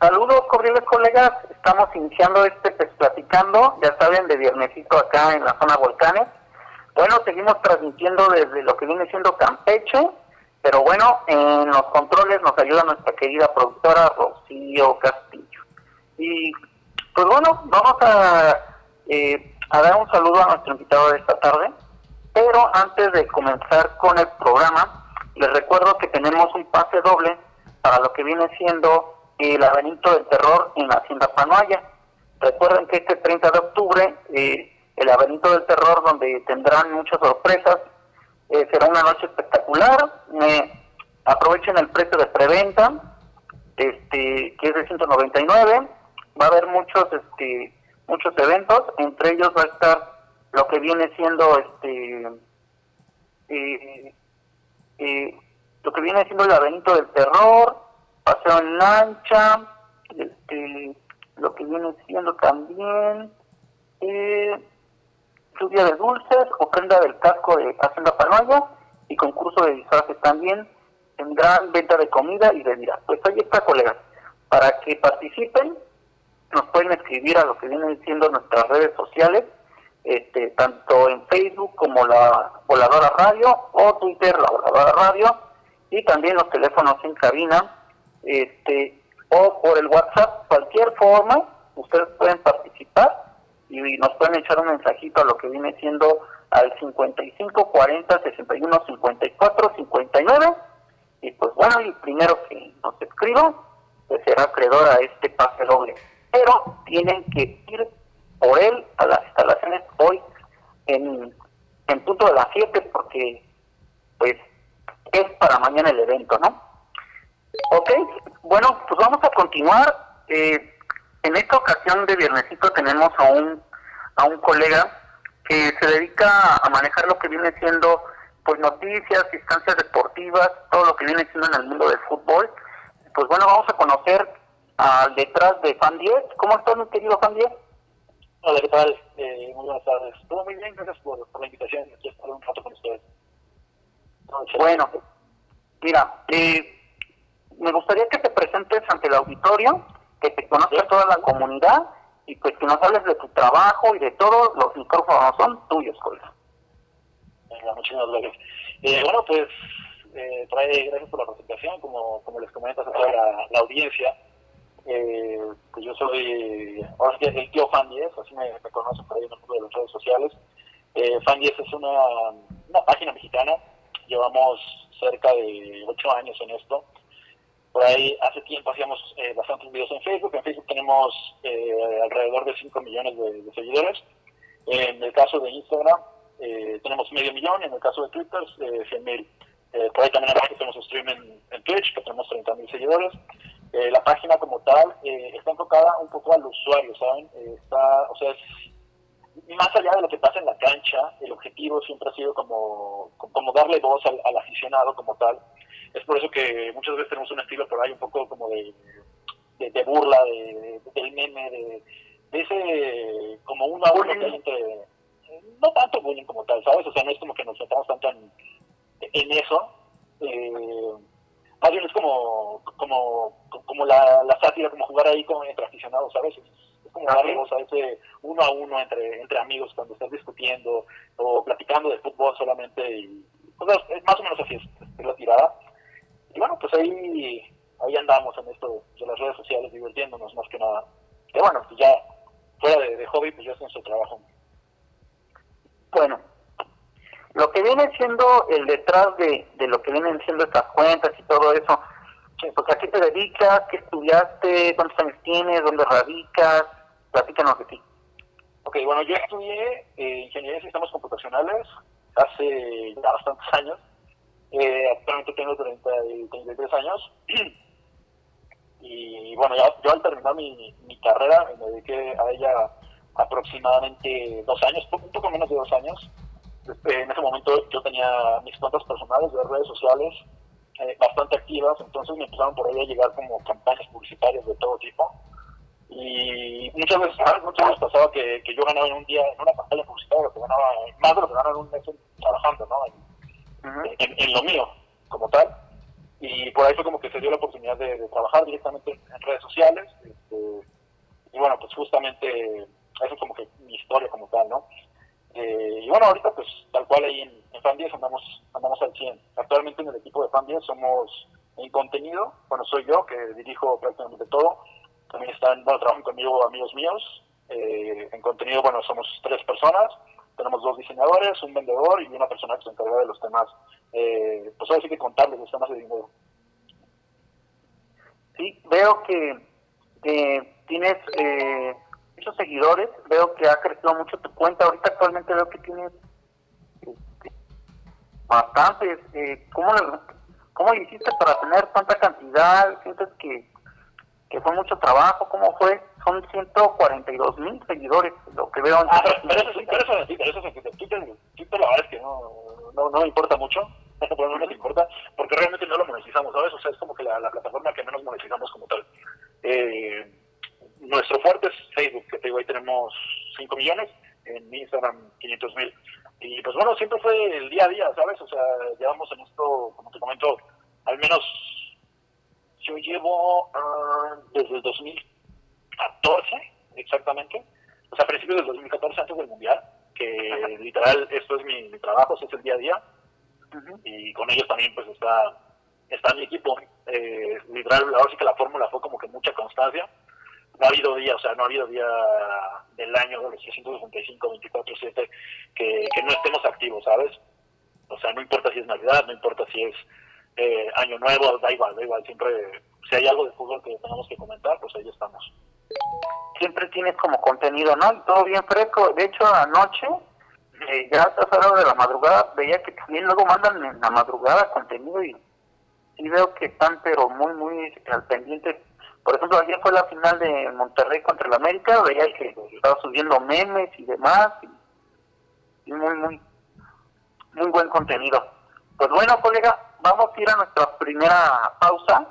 Saludos cordiales colegas, estamos iniciando este pues, platicando, ya saben, de viernesito acá en la zona volcanes. Bueno, seguimos transmitiendo desde lo que viene siendo Campeche, pero bueno, en los controles nos ayuda nuestra querida productora Rocío Castillo. Y pues bueno, vamos a, eh, a dar un saludo a nuestro invitado de esta tarde, pero antes de comenzar con el programa, les recuerdo que tenemos un pase doble para lo que viene siendo el laberinto del terror en la Hacienda Panoaya. Recuerden que este 30 de octubre, eh, el laberinto del terror, donde tendrán muchas sorpresas, eh, será una noche espectacular. aprovechen el precio de preventa, este, que es de 199. Va a haber muchos, este, muchos eventos, entre ellos va a estar lo que viene siendo, este, eh, lo que viene siendo el laberinto del terror, paseo en lancha, este, lo que viene siendo también eh, lluvia de dulces, ofrenda del casco de Hacienda Palmaya y concurso de disfraces también. Tendrán venta de comida y bebidas. Pues ahí está, colegas. Para que participen, nos pueden escribir a lo que vienen siendo nuestras redes sociales, este, tanto en Facebook como la Voladora Radio o Twitter, la Voladora Radio, y también los teléfonos en cabina este, o por el WhatsApp, cualquier forma, ustedes pueden participar y nos pueden echar un mensajito a lo que viene siendo al 55 40 61 54 59 y pues bueno, el primero que nos escriba pues será acreedor a este pase doble. Pero tienen que ir por él a las instalaciones hoy en, en punto de las 7 porque pues es para mañana el evento, ¿no? Ok, bueno, pues vamos a continuar. Eh, en esta ocasión de viernesito tenemos a un, a un colega que se dedica a manejar lo que viene siendo pues noticias, instancias deportivas, todo lo que viene siendo en el mundo del fútbol. Pues bueno, vamos a conocer al detrás de Fan 10. ¿Cómo estás, mi querido Fan 10? Hola, ¿qué tal? Eh, muy buenas tardes. Todo muy bien, gracias por, la invitación. Aquí estar un rato con ustedes. bueno, mira, eh, me gustaría que te presentes ante el auditorio, que te conozca toda la comunidad y pues que nos hables de tu trabajo y de todo. Los micrófonos son tuyos, colega. Venga, muchísimas gracias. Eh, bueno, pues eh, trae, gracias por la presentación, como, como les comentas a toda la, audiencia. Eh, pues yo soy, ahora el tío Fan 10, así me, me conocen por ahí en el mundo de las redes sociales. Eh, Fan 10 es una, una página mexicana, llevamos cerca de ocho años en esto. Por ahí hace tiempo hacíamos eh, bastantes videos en Facebook. En Facebook tenemos eh, alrededor de 5 millones de, seguidores. En el caso de Instagram eh, tenemos medio millón. En el caso de Twitter, 100 mil. por ahí también hacemos stream en, Twitch, que tenemos 30 mil seguidores. la página como tal está enfocada un poco al usuario, ¿saben? está, o sea, más allá de lo que pasa en la cancha, el objetivo siempre ha sido como, como darle voz al aficionado como tal es por eso que muchas veces tenemos un estilo por ahí un poco como de, de, burla, de, del meme, de, ese como una burla entre, no tanto bullying como tal, ¿sabes? O sea, no es como que nos centramos tanto en, en eso. Eh, más bien es como, como, como la, la sátira, como jugar ahí como entre aficionados, ¿sabes? Es como darle a ese uno a uno entre, entre amigos cuando estás discutiendo o platicando de fútbol solamente y pues, es más o menos así es, la tirada pues ahí, ahí andamos en esto de las redes sociales, divirtiéndonos más que nada. Que bueno, pues ya fuera de, hobby, pues ya es nuestro trabajo. Bueno, lo que viene siendo el detrás de, de lo que vienen siendo estas cuentas y todo eso, pues a qué te dedicas, qué estudiaste, cuántos años tienes, dónde radicas, platícanos de ti. Ok, bueno, yo estudié eh, Ingeniería de Sistemas Computacionales hace ya bastantes años. Eh, actualmente tengo 30 y 33 años. y bueno, ya, yo al terminar mi, mi carrera me dediqué a ella aproximadamente dos años, un poco menos de dos años. Este, en ese momento yo tenía mis cuentas personales de redes sociales eh, bastante activas, entonces me empezaron por ahí a llegar como campañas publicitarias de todo tipo. Y muchas veces, muchas veces pasaba que, que yo ganaba en un día, en una campaña publicitaria, que ganaba, más de lo que ganaba en un mes trabajando, ¿no? En, lo mío, como tal. Y por ahí fue como que se dio la oportunidad de, trabajar directamente en, redes sociales. Este, y bueno, pues justamente eso es como que mi historia como tal, ¿no? Eh, y bueno, ahorita pues tal cual ahí en, en Fan 10 andamos, andamos al 100. Actualmente en el equipo de Fan 10 somos en contenido, bueno, soy yo que dirijo prácticamente todo. También están, bueno, trabajan conmigo amigos míos. Eh, en contenido, bueno, somos tres personas. Tenemos dos diseñadores, un vendedor y una persona que se encarga de los temas, eh, pues ahora sí que contarles los temas de dinero. Sí, veo que, tienes eh, muchos seguidores, veo que ha crecido mucho tu cuenta. Ahorita actualmente veo que tienes este, bastantes. Eh, ¿cómo, ¿Cómo hiciste para tener tanta cantidad? ¿Sientes que, que fue mucho trabajo? ¿Cómo fue? Son 142 mil seguidores, lo que veo. Ah, pero, eso, sí, pero eso, sí, pero eso Twitter, la verdad es que no, no, no me importa mucho, no me importa, porque realmente no lo monetizamos, ¿sabes? O sea, es como que la, la plataforma que menos monetizamos como tal. Eh, nuestro fuerte es Facebook, que te digo, ahí tenemos 5 millones, en Instagram 500 mil. Y pues bueno, siempre fue el día a día, ¿sabes? O sea, llevamos en esto, como te comento, al menos yo llevo uh, desde el 2014, exactamente, o sea, a principios del 2014, antes del Mundial, que literal esto es mi, trabajo, es el día a día, y con ellos también pues está, está mi equipo. Eh, literal, ahora sí que la fórmula fue como que mucha constancia, no ha habido día, o sea, no ha habido día del año de los 365, 24, 7 que, que no estemos activos, ¿sabes? O sea, no importa si es Navidad, no importa si es eh, Año Nuevo, da igual, da igual, siempre, si hay algo de fútbol que tengamos que comentar, pues ahí estamos. Siempre tienes como contenido, ¿no? Y todo bien fresco. De hecho, anoche, eh, ya a de la madrugada, veía que también luego mandan en la madrugada contenido y, y veo que están, pero muy, muy al pendiente por ejemplo, ayer fue la final de Monterrey contra el América, veía que estaba subiendo memes y demás, y, muy, muy, muy buen contenido. Pues bueno, colega, vamos a ir a nuestra primera pausa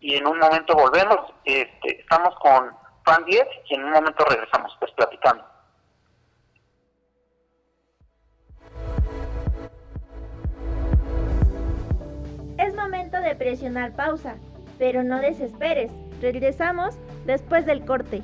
y en un momento volvemos. Este, estamos con Fan 10 y en un momento regresamos, pues platicando. Es momento de presionar pausa, pero no desesperes Regresamos después del corte.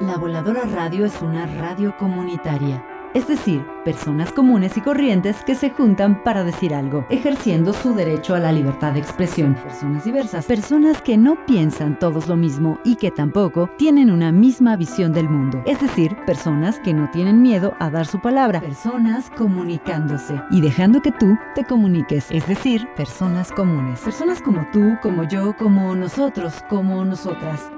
La Voladora Radio es una radio comunitaria es decir, personas comunes y corrientes que se juntan para decir algo, ejerciendo su derecho a la libertad de expresión. Personas diversas, personas que no piensan todos lo mismo y que tampoco tienen una misma visión del mundo. Es decir, personas que no tienen miedo a dar su palabra, personas comunicándose y dejando que tú te comuniques, es decir, personas comunes. Personas como tú, como yo, como nosotros, como nosotras.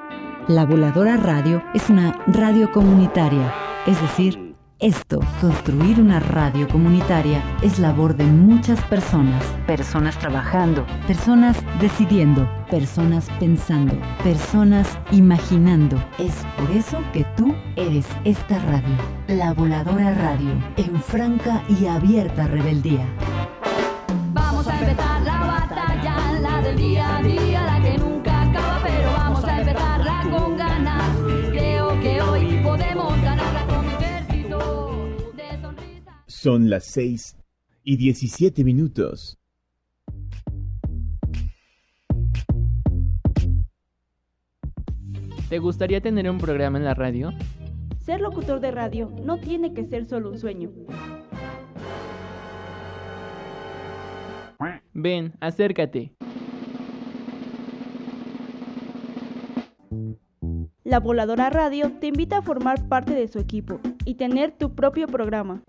La Voladora Radio es una radio comunitaria, es decir, esto, construir una radio comunitaria, es labor de muchas personas. Personas trabajando, personas decidiendo, personas pensando, personas imaginando. Es por eso que tú eres esta radio, la voladora radio, en franca y abierta rebeldía. Vamos a empezar son las 6 y 17 minutos. ¿Te gustaría tener un programa en la radio? Ser locutor de radio no tiene que ser solo un sueño. Ven, acércate. La Voladora Radio te invita a formar parte de su equipo y tener tu propio programa.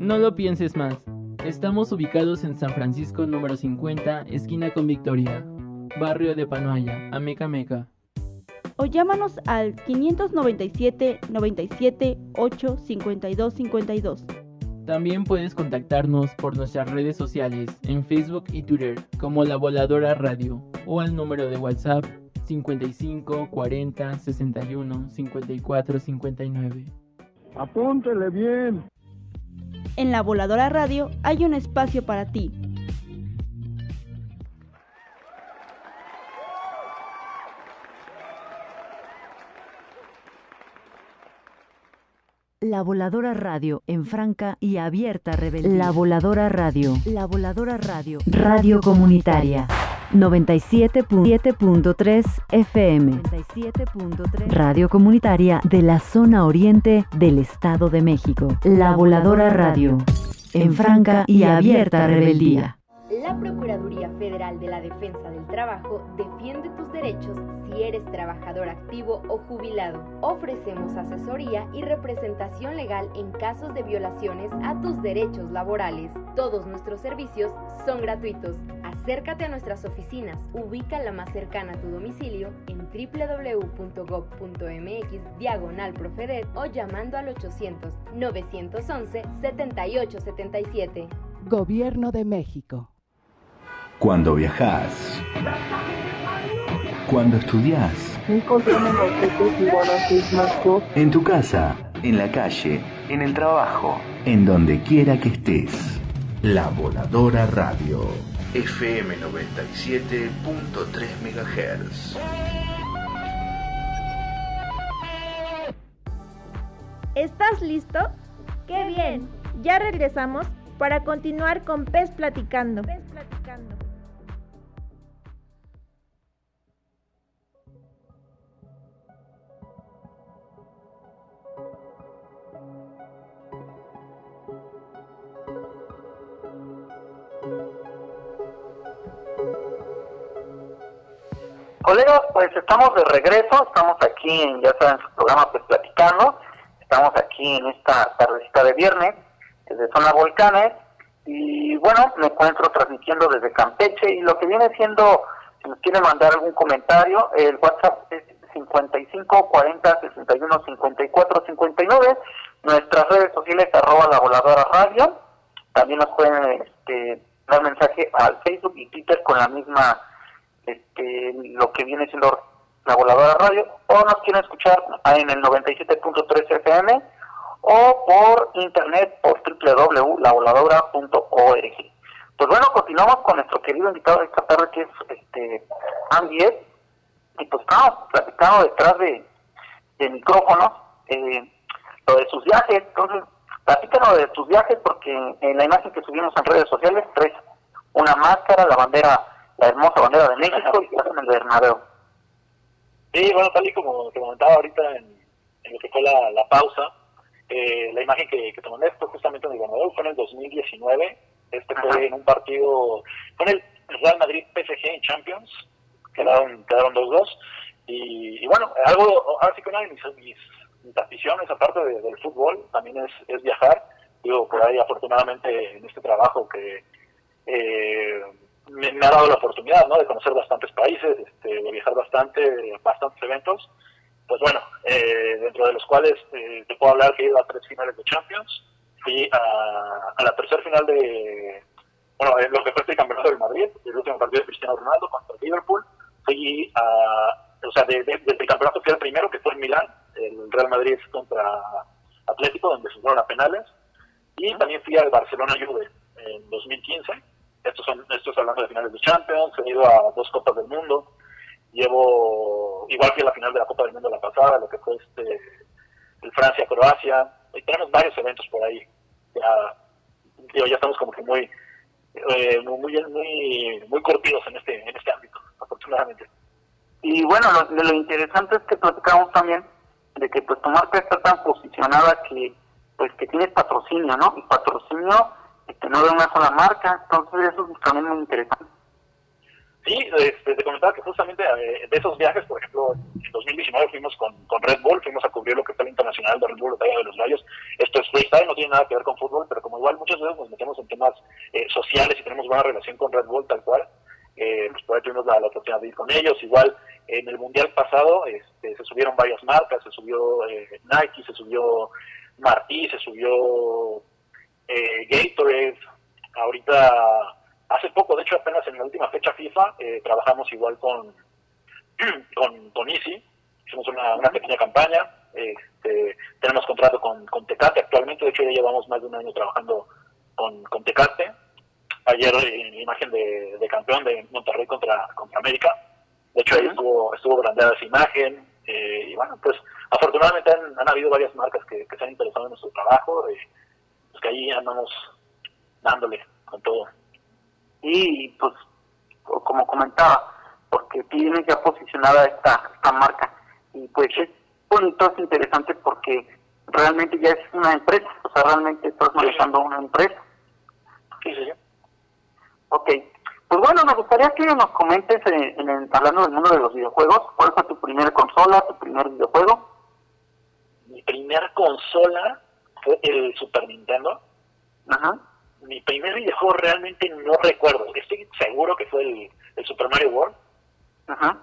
No lo pienses más. Estamos ubicados en San Francisco número 50, esquina con Victoria, barrio de Panoaya, Ameca Meca. O llámanos al 597 97 8 52 52. También puedes contactarnos por nuestras redes sociales en Facebook y Twitter como La Voladora Radio o al número de WhatsApp 55 40 61 54 59. Apúntele bien. En la Voladora Radio hay un espacio para ti. La Voladora Radio en franca y abierta rebeldía. La Voladora Radio. La Voladora Radio. Radio comunitaria. 97.7.3 FM. 97.3 Radio comunitaria de la zona oriente del Estado de México. La Voladora Radio. En franca y abierta rebeldía. La Procuraduría Federal de la Defensa del Trabajo defiende tus derechos si eres trabajador activo o jubilado. Ofrecemos asesoría y representación legal en casos de violaciones a tus derechos laborales. Todos nuestros servicios son gratuitos. Acércate a nuestras oficinas. Ubica la más cercana a tu domicilio en www.gov.mx diagonal profedet o llamando al 800 911 7877. Gobierno de México. Cuando viajas. Cuando estudias. En tu casa, en la calle, en el trabajo, en donde quiera que estés. La Voladora Radio. FM 97.3 MHz. ¿Estás listo? ¡Qué bien! Ya regresamos para continuar con Pez Platicando. Pez Platicando. Colegas, pues estamos de regreso, estamos aquí en, ya saben, su programa Pues Platicando, estamos aquí en esta tardecita de viernes, desde Zona Volcanes, y bueno, me encuentro transmitiendo desde Campeche, y lo que viene siendo, si nos quieren mandar algún comentario, el WhatsApp es 55 40 61 54 59, nuestras redes sociales arroba la voladora radio, también nos pueden este, dar mensaje al Facebook y Twitter con la misma este, lo que viene siendo la voladora radio o nos quieren escuchar en el 97.3 FM o por internet por www.lavoladora.org. Pues bueno, continuamos con nuestro querido invitado de esta tarde que es este Andy Ed, y pues estamos platicando detrás de, de micrófonos eh, lo de sus viajes, entonces platícanos de tus viajes porque en la imagen que subimos en redes sociales traes una máscara, la bandera la hermosa bandera de México y en el Bernabéu. Sí, bueno, tal y como te comentaba ahorita en, en lo que fue la, la pausa, eh, la imagen que, que te mandé fue justamente en el Bernabéu, fue en el 2019, este fue en un partido, fue en el Real Madrid PSG en Champions, quedaron quedaron 2-2, y, y, bueno, algo, ahora sí que una de mis, mis, mis aficiones, aparte de, del fútbol, también es, es viajar, digo, por ahí afortunadamente en este trabajo que... Eh, me, ha dado la oportunidad ¿no? de conocer bastantes países, este, de viajar bastante, bastantes eventos. Pues bueno, eh, dentro de los cuales eh, te puedo hablar que he ido a tres finales de Champions, fui a, la tercera final de, bueno, en lo que fue el campeonato del Madrid, el último partido de Cristiano Ronaldo contra el Liverpool, fui a, o sea, de, el campeonato fui al primero, que fue en Milán, el Real Madrid contra Atlético, donde se fueron a penales, y también fui al Barcelona Juve en 2015 estos son estos hablando de finales de Champions, he ido a dos Copas del Mundo, llevo, igual que la final de la Copa del Mundo la pasada, lo que fue este, el Francia-Croacia, tenemos varios eventos por ahí, ya, digo, ya estamos como que muy, eh, muy, muy, muy curtidos en este, en este ámbito, afortunadamente. Y bueno, lo, lo interesante es que platicamos también de que pues tu marca está tan posicionada que pues que tienes patrocinio, ¿no? Y patrocinio este, no de una sola marca, entonces eso es también muy interesante. Sí, este, te comentaba que justamente eh, de esos viajes, por ejemplo, en 2019 fuimos con, con Red Bull, fuimos a cubrir lo que fue el internacional de Red Bull, Batalla de los Gallos. Esto es freestyle, no tiene nada que ver con fútbol, pero como igual muchas veces nos metemos en temas eh, sociales y tenemos buena relación con Red Bull, tal cual, eh, pues por tuvimos la, la, oportunidad de ir con ellos. Igual en el mundial pasado este, se subieron varias marcas, se subió eh, Nike, se subió Martí, se subió eh, Gatorade. Ahorita Hace poco, de hecho, apenas en la última fecha FIFA, eh, trabajamos igual con, con, con Easy, hicimos una, una pequeña campaña, este, tenemos contrato con, con, Tecate actualmente, de hecho ya llevamos más de un año trabajando con, con Tecate. Ayer en la imagen de, de, campeón de Monterrey contra, contra América, de hecho ahí estuvo, estuvo brandeada esa imagen, eh, y bueno, pues afortunadamente han, han habido varias marcas que, que, se han interesado en nuestro trabajo, eh, pues que ahí andamos dándole con todo y pues como comentaba porque tiene ya posicionada esta, esta marca y pues es bonito, es interesante porque realmente ya es una empresa, o sea, realmente estás manejando una empresa. Sí, sí, sí. Ok, pues bueno, me gustaría que nos comentes, en, en hablando del mundo de los videojuegos, ¿cuál fue tu primera consola, tu primer videojuego? Mi primera consola fue el Super Nintendo. Ajá mi primer videojuego realmente no recuerdo. Estoy seguro que fue el, el Super Mario World. Ajá.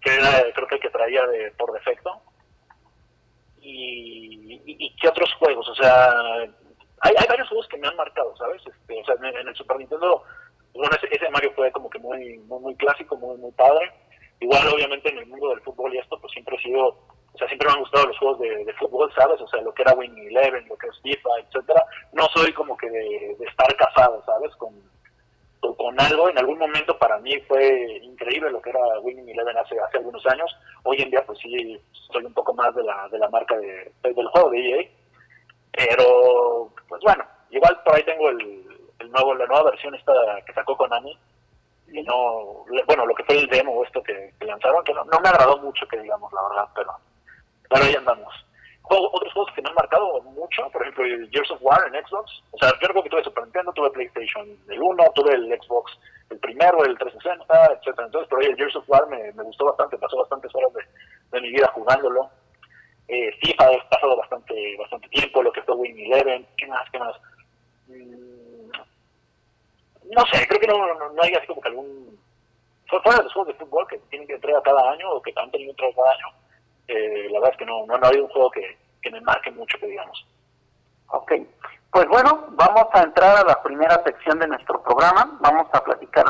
Que era, creo que el que traía de, por defecto. Y, y, y, qué otros juegos, o sea, hay, hay varios juegos que me han marcado, ¿sabes? Este, o sea, en, en, el Super Nintendo, bueno, ese, ese, Mario fue como que muy, muy, muy clásico, muy, muy padre. Igual, obviamente, en el mundo del fútbol y esto, pues siempre he sido o sea, siempre me han gustado los juegos de, fútbol, ¿sabes? O sea, lo que era Winning Eleven, lo que es FIFA, etcétera. No soy como que de, estar casado, ¿sabes? Con, con, algo. En algún momento para mí fue increíble lo que era Winning Eleven hace, hace algunos años. Hoy en día, pues sí, soy un poco más de la, de la marca de, del juego de EA. Pero, pues bueno, igual por ahí tengo el, el nuevo, la nueva versión esta que sacó Konami. Y no, bueno, lo que fue el demo esto que, que lanzaron, que no, no me agradó mucho, que digamos, la verdad, pero pero ahí andamos. Otros juegos que me han marcado mucho, por ejemplo, Gears of War en Xbox. O sea, yo recuerdo que tuve Super Nintendo, tuve PlayStation el 1, tuve el Xbox el primero, el 360, etcétera. Entonces, por ahí el Gears of War me, me gustó bastante, pasó bastantes horas de, de mi vida jugándolo. Eh, FIFA he pasado bastante bastante tiempo, lo que fue Win Eleven, ¿qué más, qué más? Mm, no sé, creo que no, no, hay así como que algún... Fuera de los juegos de fútbol que tienen que entregar cada año o que han tenido entrega cada año, eh, la verdad es que no, no, no ha habido un juego que, que, me marque mucho, que digamos. Ok, pues bueno, vamos a entrar a la primera sección de nuestro programa, vamos a platicar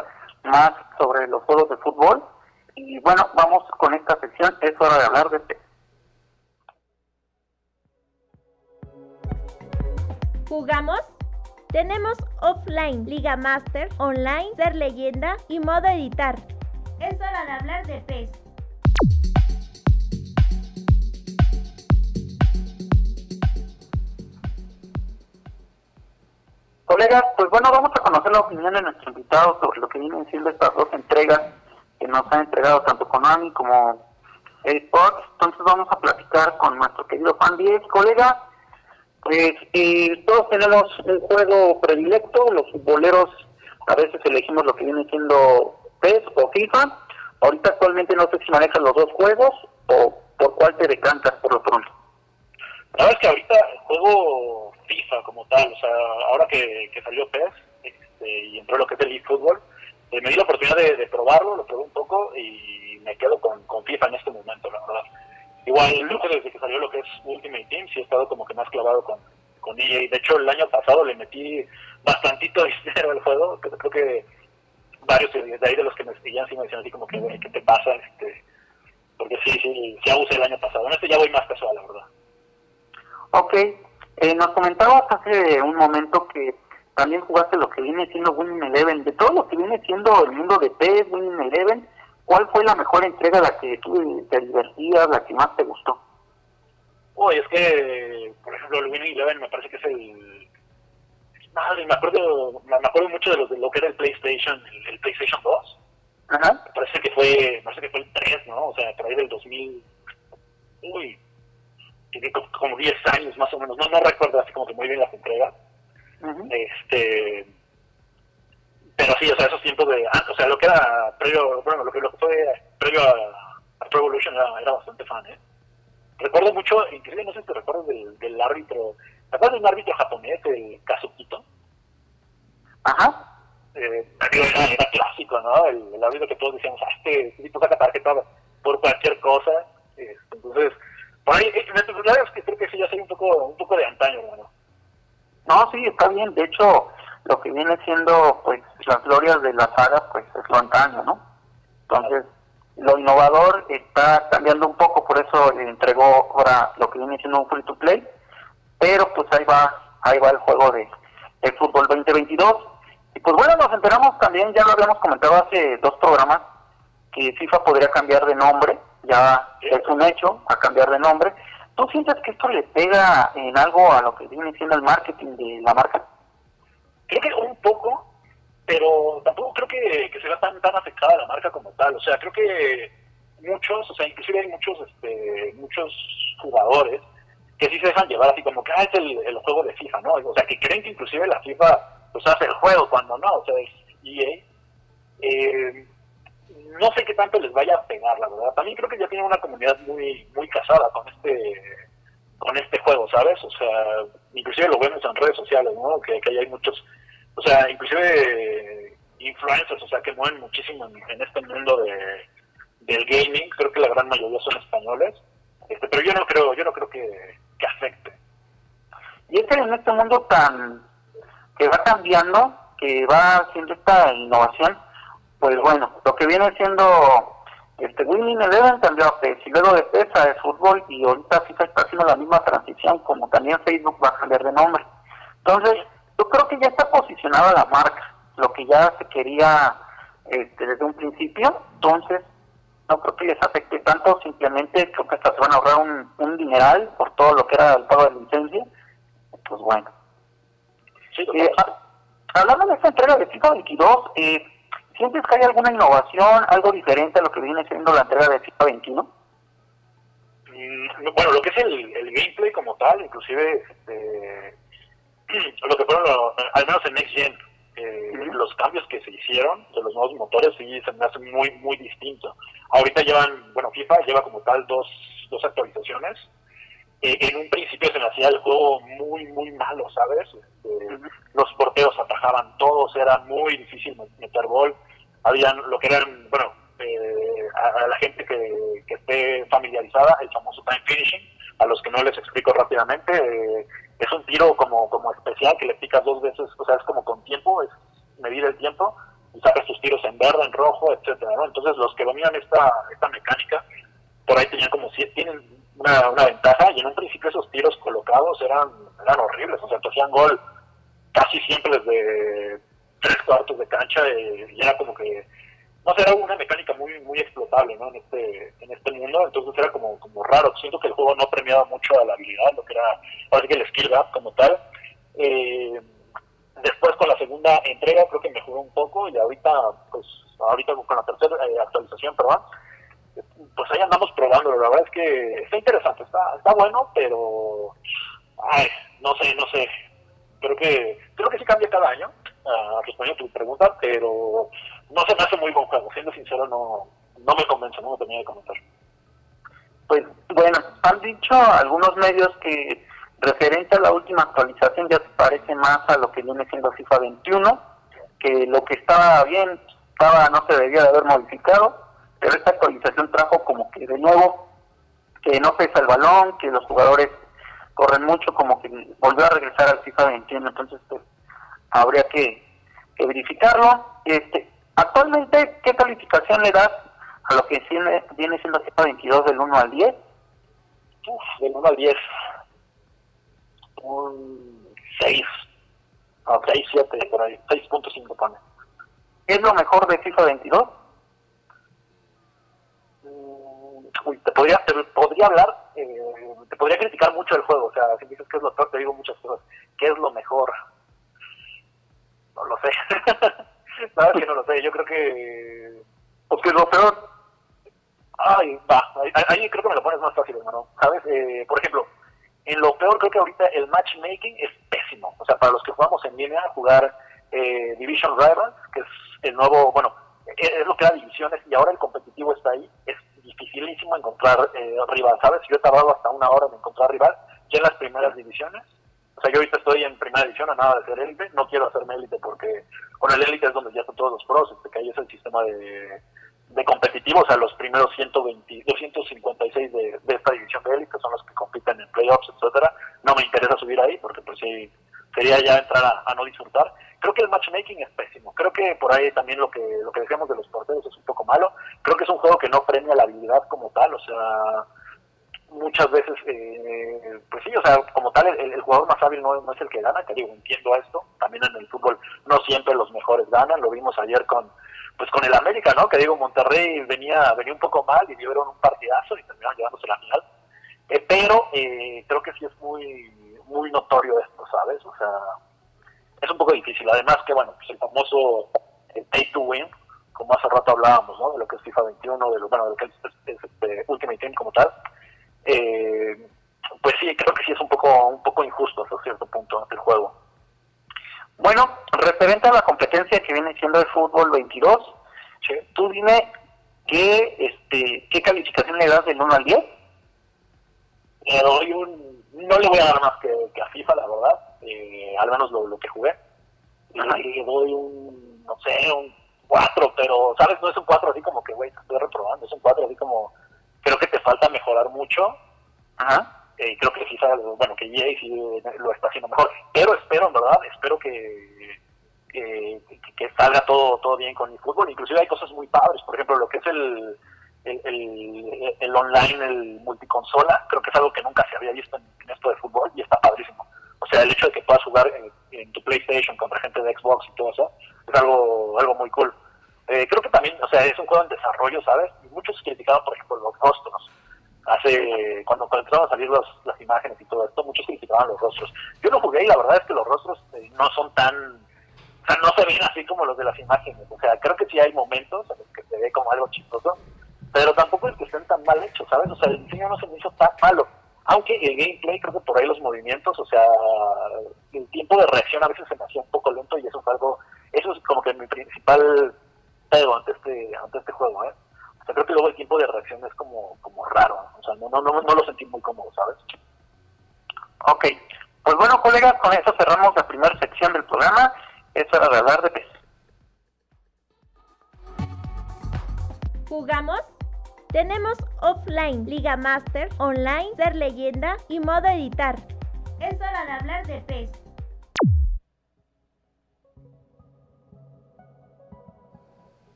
más sobre los juegos de fútbol y bueno, vamos con esta sección, es hora de hablar de PES. ¿Jugamos? Tenemos offline, Liga Master, online, ser leyenda y modo editar. Es hora de hablar de PES. Colegas, pues bueno, vamos a conocer la opinión de nuestro invitado sobre lo que vienen siendo estas dos entregas que nos han entregado tanto Konami como Xbox. Entonces vamos a platicar con nuestro querido Juan 10. Colega, pues eh, todos tenemos un juego predilecto, los futboleros a veces elegimos lo que viene siendo PES o FIFA. Ahorita actualmente no sé si manejas los dos juegos o por cuál te decantas por lo pronto. La verdad es que ahorita juego FIFA como tal, o sea, ahora que, que salió PES este, y entró lo que es el eFootball, eh, me di la oportunidad de, de, probarlo, lo probé un poco y me quedo con, con FIFA en este momento, la verdad. Igual, que desde que salió lo que es Ultimate Team, sí he estado como que más clavado con, con EA. De hecho, el año pasado le metí bastantito dinero al juego, creo, creo que varios de ahí de los que me seguían sí me decían así como que, güey, ¿qué te pasa? Este, porque sí, sí, sí abusé el año pasado. En este ya voy más casual, la verdad. Ok, eh, nos comentabas hace un momento que también jugaste lo que viene siendo Winning Eleven. De todo lo que viene siendo el mundo de PES, Winning Eleven, ¿cuál fue la mejor entrega, la que tú te divertías, la que más te gustó? Uy, es que, por ejemplo, el Winning Eleven me parece que es el... Madre, me acuerdo, me acuerdo mucho de lo, de lo que era el PlayStation, el, el PlayStation 2. Ajá. Me parece que fue, me parece que fue el 3, ¿no? O sea, por ahí del 2000... Uy, como 10 años más o menos, no, no recuerdo así como que muy bien las entregas, Este, pero sí, o sea, esos tiempos de, ah, o sea, lo que era previo, bueno, lo que, lo que fue previo a, a Pro Evolution era, era bastante fan, ¿eh? Recuerdo mucho, inclusive no sé si te recuerdas del, del árbitro, ¿te acuerdas de un árbitro japonés, el Kazukito? Ajá. Eh, era, era clásico, ¿no? El, el árbitro que todos decíamos, ah, este, este tipo saca tarjeta por cualquier cosa. Este, entonces, por ahí, la verdad es que creo que sí ya soy un poco, un poco de antaño, hermano. No, sí, está bien. De hecho, lo que viene siendo, pues, las glorias de la saga, pues, es lo antaño, ¿no? Entonces, lo innovador está cambiando un poco, por eso le entregó ahora lo que viene siendo un free to play, pero pues ahí va, ahí va el juego de el fútbol 2022. Y pues bueno, nos enteramos también, ya lo habíamos comentado hace dos programas, que FIFA podría cambiar de nombre, ya es un hecho, a cambiar de nombre. ¿Tú sientes que esto le pega en algo a lo que viene siendo el marketing de la marca? Creo que un poco, pero tampoco creo que, que se vea tan, tan afectada la marca como tal. O sea, creo que muchos, o sea, inclusive hay muchos, este, muchos jugadores que sí se dejan llevar así como que ah, es el, el juego de FIFA, ¿no? O sea, que creen que inclusive la FIFA pues hace el juego cuando no, o sea, es EA. Eh, no sé qué tanto les vaya a pegar, la verdad. También creo que ya tienen una comunidad muy muy casada con este con este juego, ¿sabes? O sea, inclusive lo vemos en redes sociales, ¿no? Que, que hay muchos, o sea, inclusive influencers, o sea, que mueven muchísimo en, este mundo de, del gaming. Creo que la gran mayoría son españoles, este, pero yo no creo, yo no creo que, que afecte. Y es que en este mundo tan que va cambiando, que va haciendo esta innovación, pues bueno, que viene siendo este Winning Eleven cambió a PES y luego de PES a de fútbol y ahorita FIFA está haciendo la misma transición como también Facebook va a cambiar de nombre. Entonces, yo creo que ya está posicionada la marca, lo que ya se quería este, desde un principio, entonces no creo que les afecte tanto, simplemente creo que hasta se van a ahorrar un, un dineral por todo lo que era el pago de licencia, pues bueno. Eh, hablando de esta entrega de FIFA 22, eh, ¿sientes que hay alguna innovación, algo diferente a lo que viene siendo la entrega de FIFA 21? Mm, bueno, lo que es el, el gameplay como tal, inclusive este, lo que fueron, lo- al menos en Next Gen, eh, los cambios que se hicieron de los nuevos motores sí se me hace muy, muy distinto. Ahorita llevan, bueno, FIFA lleva como tal dos, dos actualizaciones. Eh, en un principio se me hacía el juego muy, muy malo, ¿sabes? Este, Los porteros atajaban todos, era muy difícil met- meter gol. Habían lo que eran, bueno, eh, a, a la gente que, que esté familiarizada, el famoso time finishing, a los que no les explico rápidamente, eh, es un tiro como, como especial que le picas dos veces, o sea, es como con tiempo, es medir el tiempo y sacas tus tiros en verde, en rojo, etcétera, ¿no? Entonces los que dominan esta, esta mecánica, por ahí tenían como si tienen una, una ventaja y en un principio esos tiros colocados eran, eran horribles, o sea, te hacían gol casi siempre desde tres cuartos de cancha eh, y era como que no sé, era una mecánica muy muy explotable ¿no? en este en este mundo entonces era como como raro. Siento que el juego no premiaba mucho a la habilidad lo que era que el skill gap como tal. Eh, después con la segunda entrega creo que mejoró un poco y ahorita pues ahorita con la tercera eh, actualización perdón pues ahí andamos probando la verdad es que está interesante está está bueno pero ay, no sé no sé. Creo que creo que sí cambia cada año ah, respondiendo a tu pregunta pero no se me hace muy buen juego. Siendo sincero no no me convence no me tenía de comentar Pues bueno, han dicho algunos medios que referente a la última actualización ya parece más a lo que viene siendo FIFA 21, que lo que estaba bien estaba no se debía de haber modificado, pero esta actualización trajo como que de nuevo que no pesa el balón, que los jugadores corren mucho, como que volvió a regresar al FIFA 21, entonces pues habría que, que verificarlo. Este, actualmente, ¿qué calificación le das a lo que viene, viene siendo FIFA 22 del 1 al 10? Uf, del 1 al 10 un 6 o 6, 7 por ahí 6.5 pone ¿Es lo mejor de FIFA 22? Mm, Uy, te podría, te podría hablar, eh, te podría criticar mucho el juego, o sea, si dices que es lo peor, te digo muchas cosas. ¿Qué es lo mejor? No lo sé. Sabes que no lo sé, yo creo que... Pues que es lo peor. Ay, va, ahí, ahí creo que me lo pones más fácil, hermano. ¿Sabes? Eh, por ejemplo, en lo peor creo que ahorita el matchmaking es pésimo. pésimo. O sea, para los que jugamos en línea, jugar eh, Division Rivals, que es el nuevo, bueno, es, es lo que era divisiones y ahora el competitivo está ahí, es dificilísimo encontrar eh, rival, ¿sabes? Yo he tardado hasta una hora en encontrar rival, ya en las primeras divisiones. O sea, yo ahorita estoy en primera división, a nada de ser élite, no quiero hacerme élite porque con el élite es donde ya están todos los pros, este, ahí es el sistema de, de competitivo, o sea, los primeros 120, 256 de, de esta división de élite son los que compiten en playoffs, etcétera. No me interesa subir ahí porque pues sí, sería ya entrar a, a no disfrutar. Creo que el matchmaking es pésimo. Creo que por ahí también lo que lo que decíamos de los porteros es un poco malo. Creo que es un juego que no premia la habilidad como tal, o sea, muchas veces, eh, pues sí, o sea, como tal, el, el jugador más hábil no, no, es el que gana, que digo, entiendo esto, también en el fútbol no siempre los mejores ganan, lo vimos ayer con pues con el América, ¿no? Que digo, Monterrey venía venía un poco mal y dieron un partidazo y terminaron llevándose la final, eh, pero eh, creo que sí es muy muy notorio esto, ¿sabes? O sea, es un poco difícil, además que, bueno, pues el famoso eh, pay to win, como hace rato hablábamos, ¿no? De lo que es FIFA 21, de lo, bueno, de lo que es, es, es este Ultimate Team como tal, eh, pues sí, creo que sí es un poco un poco injusto hasta cierto punto el juego. Bueno, referente a la competencia que viene siendo el fútbol 22, sí. tú dime qué este qué calificación le das del 1 al 10. Le doy un, no le voy a dar más que, que a FIFA, la verdad, eh, al menos lo, lo que jugué. Le doy un, no sé, un 4, pero, ¿sabes? No es un 4 así como que, güey, te estoy reprobando, es un 4 así como, creo que te falta mejorar mucho. Ajá. Eh, creo que FIFA, bueno, que EA sí lo está haciendo mejor. Pero espero, en verdad, espero que, que, que salga todo todo bien con el fútbol. Inclusive hay cosas muy padres, por ejemplo, lo que es el, el, el, el online, el multiconsola, creo que es algo que nunca se había visto en, en, esto de fútbol y está padrísimo. O sea, el hecho de que puedas jugar en, en tu PlayStation contra gente de Xbox y todo eso, es algo, algo muy cool. Eh, creo que también, o sea, es un juego en desarrollo, ¿sabes? Muchos criticaban, por ejemplo, los rostros hace cuando, empezaron a salir los, las imágenes y todo esto, muchos criticaban los rostros. Yo lo jugué y la verdad es que los rostros eh, no son tan, o sea, no se ven así como los de las imágenes. O sea, creo que sí hay momentos en los que se ve como algo chistoso, pero tampoco es que estén tan mal hechos, ¿sabes? O sea, el diseño no se me hizo tan malo. Aunque el gameplay, creo que por ahí los movimientos, o sea, el tiempo de reacción a veces se me hacía un poco lento y eso fue algo, eso es como que mi principal ante este, ante este juego, ¿eh? Creo que luego el tiempo de reacción es como, como raro, o sea, no, no, no, no lo sentí muy cómodo, ¿sabes? Ok, pues bueno, colegas, con eso cerramos la primera sección del programa. Es hora de hablar de PES. ¿Jugamos? Tenemos offline, Liga Master, online, ser leyenda y modo editar. Es hora de hablar de PES.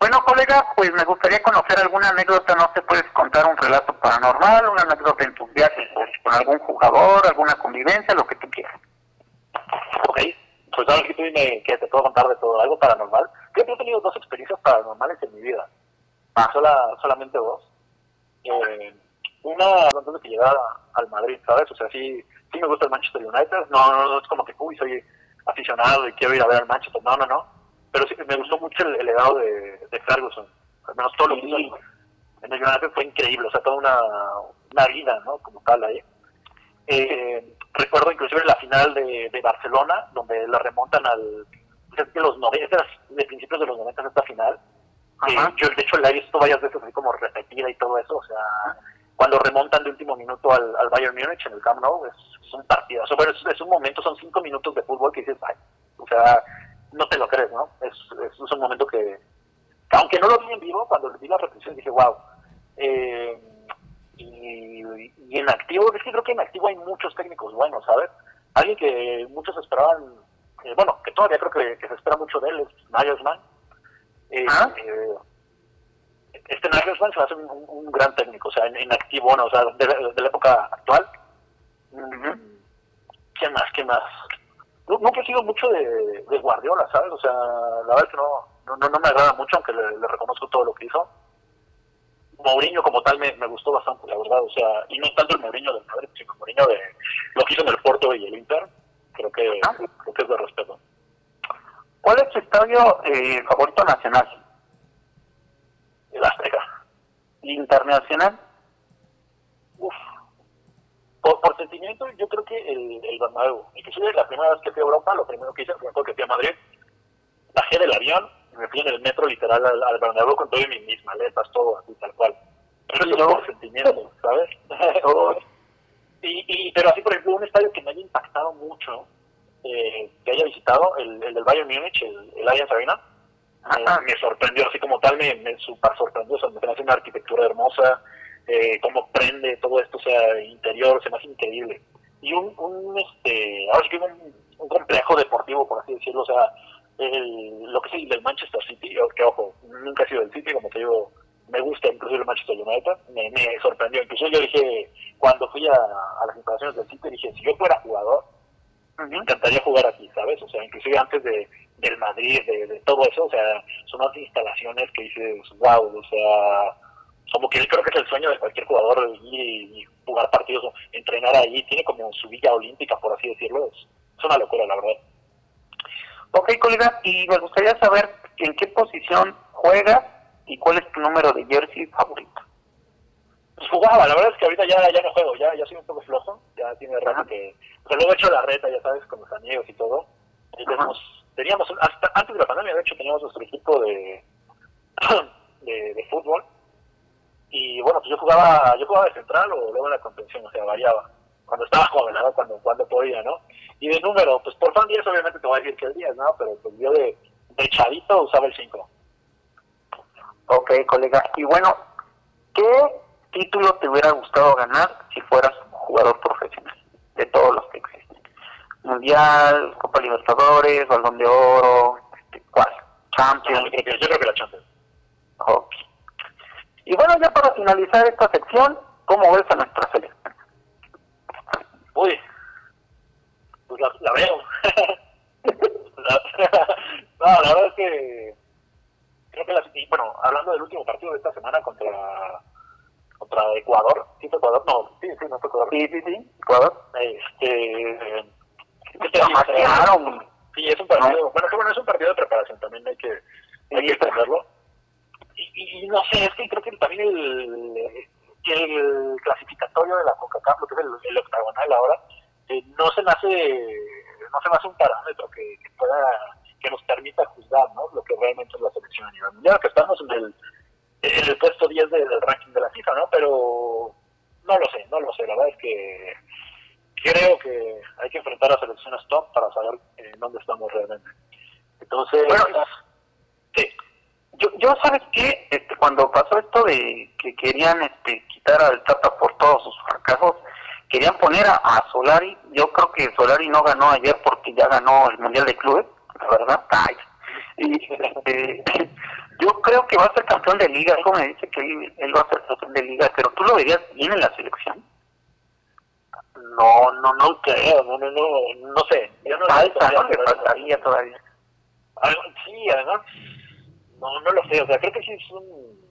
Bueno, colega, pues me gustaría conocer alguna anécdota, no sé, puedes contar un relato paranormal, una anécdota en tus viajes pues, con algún jugador, alguna convivencia, lo que tú quieras. Ok, pues ahora que tú dime que te puedo contar de todo, algo paranormal. Creo que he tenido dos experiencias paranormales en mi vida, ah. Sola, solamente dos. Eh, una antes de que llegara al Madrid, ¿sabes? O sea, sí, sí me gusta el Manchester United, no, no, no es como que, uy, soy aficionado y quiero ir a ver al Manchester, no, no, no pero sí me gustó mucho el, el legado de, de, Ferguson, al menos todo lo que hizo en el United fue increíble, o sea, toda una, una vida, ¿no? Como tal ahí. Eh, recuerdo inclusive la final de, de, Barcelona, donde la remontan al, pues, de los 90, de principios de los 90 esta final. Eh, yo de hecho la he visto varias veces así como repetida y todo eso, o sea, cuando remontan de último minuto al, al Bayern Múnich en el Camp Nou, es, es un partido, o sea, bueno, es, es un momento, son cinco minutos de fútbol que dices, ay, o sea, no te lo crees, ¿no? Es, es, es, un momento que, aunque no lo vi en vivo, cuando vi la repetición dije, wow. Eh, y, y, en activo, es que creo que en activo hay muchos técnicos buenos, ¿sabes? Alguien que muchos esperaban, eh, bueno, que todavía creo que, que, se espera mucho de él es Nagelsmann. Eh, ¿Ah? este Nagelsmann se hace un, un, un, gran técnico, o sea, en, en activo, bueno, o sea, de, de, la época actual. Uh -huh. ¿Qué más? ¿Qué más? Nunca he sido mucho de, de, Guardiola, ¿sabes? O sea, la verdad es que no, no, no me agrada mucho, aunque le, le, reconozco todo lo que hizo. Mourinho como tal me, me, gustó bastante, la verdad, o sea, y no tanto el Mourinho del Madrid, sino el Mourinho de lo que hizo en el Porto y el Inter, creo que, ¿Ah? creo que es de respeto. ¿Cuál es tu estadio eh, favorito nacional? El Azteca. ¿Internacional? Uf. Por, por sentimiento, yo creo que el, el Bernabéu. Inclusive la primera vez que fui a Europa, lo primero que hice, fue que fui a Madrid, bajé del avión, me fui en el metro literal al, al Bernabéu con todo mis, mis maletas, todo así, tal cual. Pero eso es por sentimiento, ¿sabes? y, y, pero así, por ejemplo, un estadio que me haya impactado mucho, eh, que haya visitado, el, el del Bayern Múnich, el, el Allianz Arena, me, me sorprendió, así como tal, me, me super sorprendió, o sea, me parece una arquitectura hermosa, eh, cómo prende todo esto, o sea, interior, se me hace increíble. Y un, un este, ahora sí que un, un complejo deportivo, por así decirlo, o sea, el, lo que es el del Manchester City, que ojo, nunca he sido del City, como te digo, me gusta incluso el Manchester United, me, me sorprendió. Incluso yo dije, cuando fui a, a las instalaciones del City, dije, si yo fuera jugador, me encantaría jugar aquí, ¿sabes? O sea, inclusive antes de del Madrid, de, de todo eso, o sea, son unas instalaciones que dices, wow, o sea, como que creo que es el sueño de cualquier jugador ir y, jugar partidos, entrenar ahí, tiene como su villa olímpica, por así decirlo, es, es una locura, la verdad. Ok, colega, y me gustaría saber en qué posición juegas y cuál es tu número de jersey favorito. Pues jugaba, la verdad es que ahorita ya, ya no juego, ya, ya soy un poco flojo, ya tiene rato que, o sea, luego he hecho la reta, ya sabes, con los amigos y todo, y tenemos, teníamos, hasta antes de la pandemia, de hecho, teníamos nuestro equipo de, de, de fútbol, y bueno, pues yo jugaba, yo jugaba de central o luego en la contención, o sea, variaba, cuando estaba joven, ¿no? cuando, cuando podía, ¿no? Y de número, pues por fan 10 obviamente te voy a decir que el 10, ¿no? Pero pues yo de, de chavito usaba el 5. Ok, colega. Y bueno, ¿qué título te hubiera gustado ganar si fueras jugador profesional? De todos los que existen. Mundial, Copa Libertadores, Balón de Oro, este, ¿cuál? Champions. Yo creo que, yo creo que la Champions. Ok. Y bueno, ya para finalizar esta sección, ¿cómo ves a nuestra selección? Uy, pues la, la veo. La- no, la verdad es que creo que la, y bueno, hablando del último partido de esta semana contra contra Ecuador, ¿sí fue Ecuador? No, sí, sí, no fue Ecuador. Sí, sí, sí, Ecuador. Este, Te. Sí, es un partido, bueno, que bueno, es un partido de preparación, también hay que, hay que entenderlo. Y, y, no sé, es que creo que también el, el clasificatorio de la CONCACAF, lo que es el, el octagonal ahora, eh, no se me hace, no se me hace un parámetro que, que pueda, que nos permita juzgar, ¿no? Lo que realmente es la selección a nivel mundial, que estamos en el, en el puesto 10 de- del ranking de la FIFA, ¿no? Pero no lo sé, no lo sé, la verdad es que creo que hay que enfrentar a selecciones top para saber eh, dónde estamos realmente. Entonces, sí. Yo, yo ¿sabes qué? Este, cuando pasó esto de que querían este, quitar al Tata por todos sus fracasos, querían poner a, a Solari. Yo creo que Solari no ganó ayer porque ya ganó el Mundial de Clubes, la verdad. Ay. Y, este, yo creo que va a ser campeón de liga. Algo me dice que él, él va a ser campeón de liga, pero tú lo verías bien en la selección. no, no, no creo, no, no, no, no sé. Yo no Falta. Le faltaría todavía. Sí, además, no, no lo sé, o sea, creo que sí es un...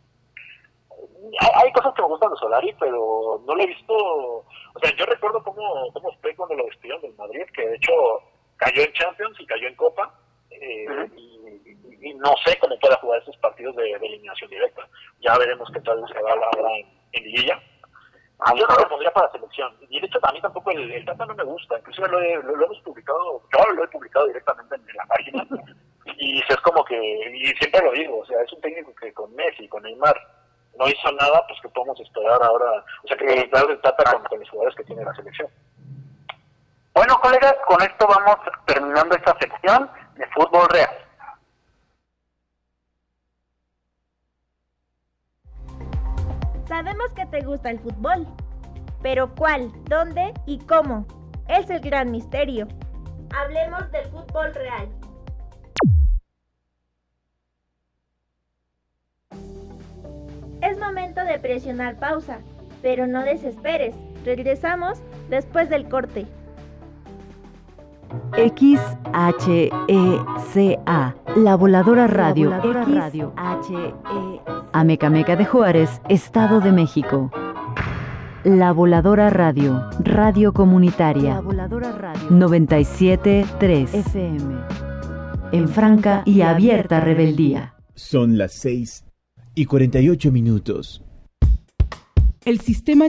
Hay, hay cosas que me gustan de Solari, pero no lo he visto... O sea, yo recuerdo cómo, cómo fue cuando lo despidieron del Madrid, que de hecho cayó en Champions y cayó en Copa, eh, y, y- y no sé cómo pueda jugar esos partidos de, de eliminación directa. Ya veremos qué tal se va ahora en, en Liguilla. Yo no lo pondría para selección. Y de hecho, a mí tampoco el, el Tata no me gusta. Inclusive lo, he- lo, lo hemos publicado, yo lo he publicado directamente en la página. Y es como que, y siempre lo digo, o sea, es un técnico que con Messi, con Neymar, no hizo nada, pues que podemos esperar ahora. O sea, que esperar Tata con, con los jugadores que tiene la selección. Bueno, colegas, con esto vamos terminando esta sección de fútbol real. Sabemos que te gusta el fútbol, pero ¿cuál, dónde y cómo? Es el gran misterio. Hablemos del fútbol real. Momento de presionar pausa, pero no desesperes. Regresamos después del corte. XHECA, La Voladora Radio. Voladora Radio. Amecameca de Juárez, Estado de México. La Voladora Radio, Radio Comunitaria. La Voladora Radio. 97.3 FM. En franca y abierta rebeldía. Son las 6 y 48 minutos. El sistema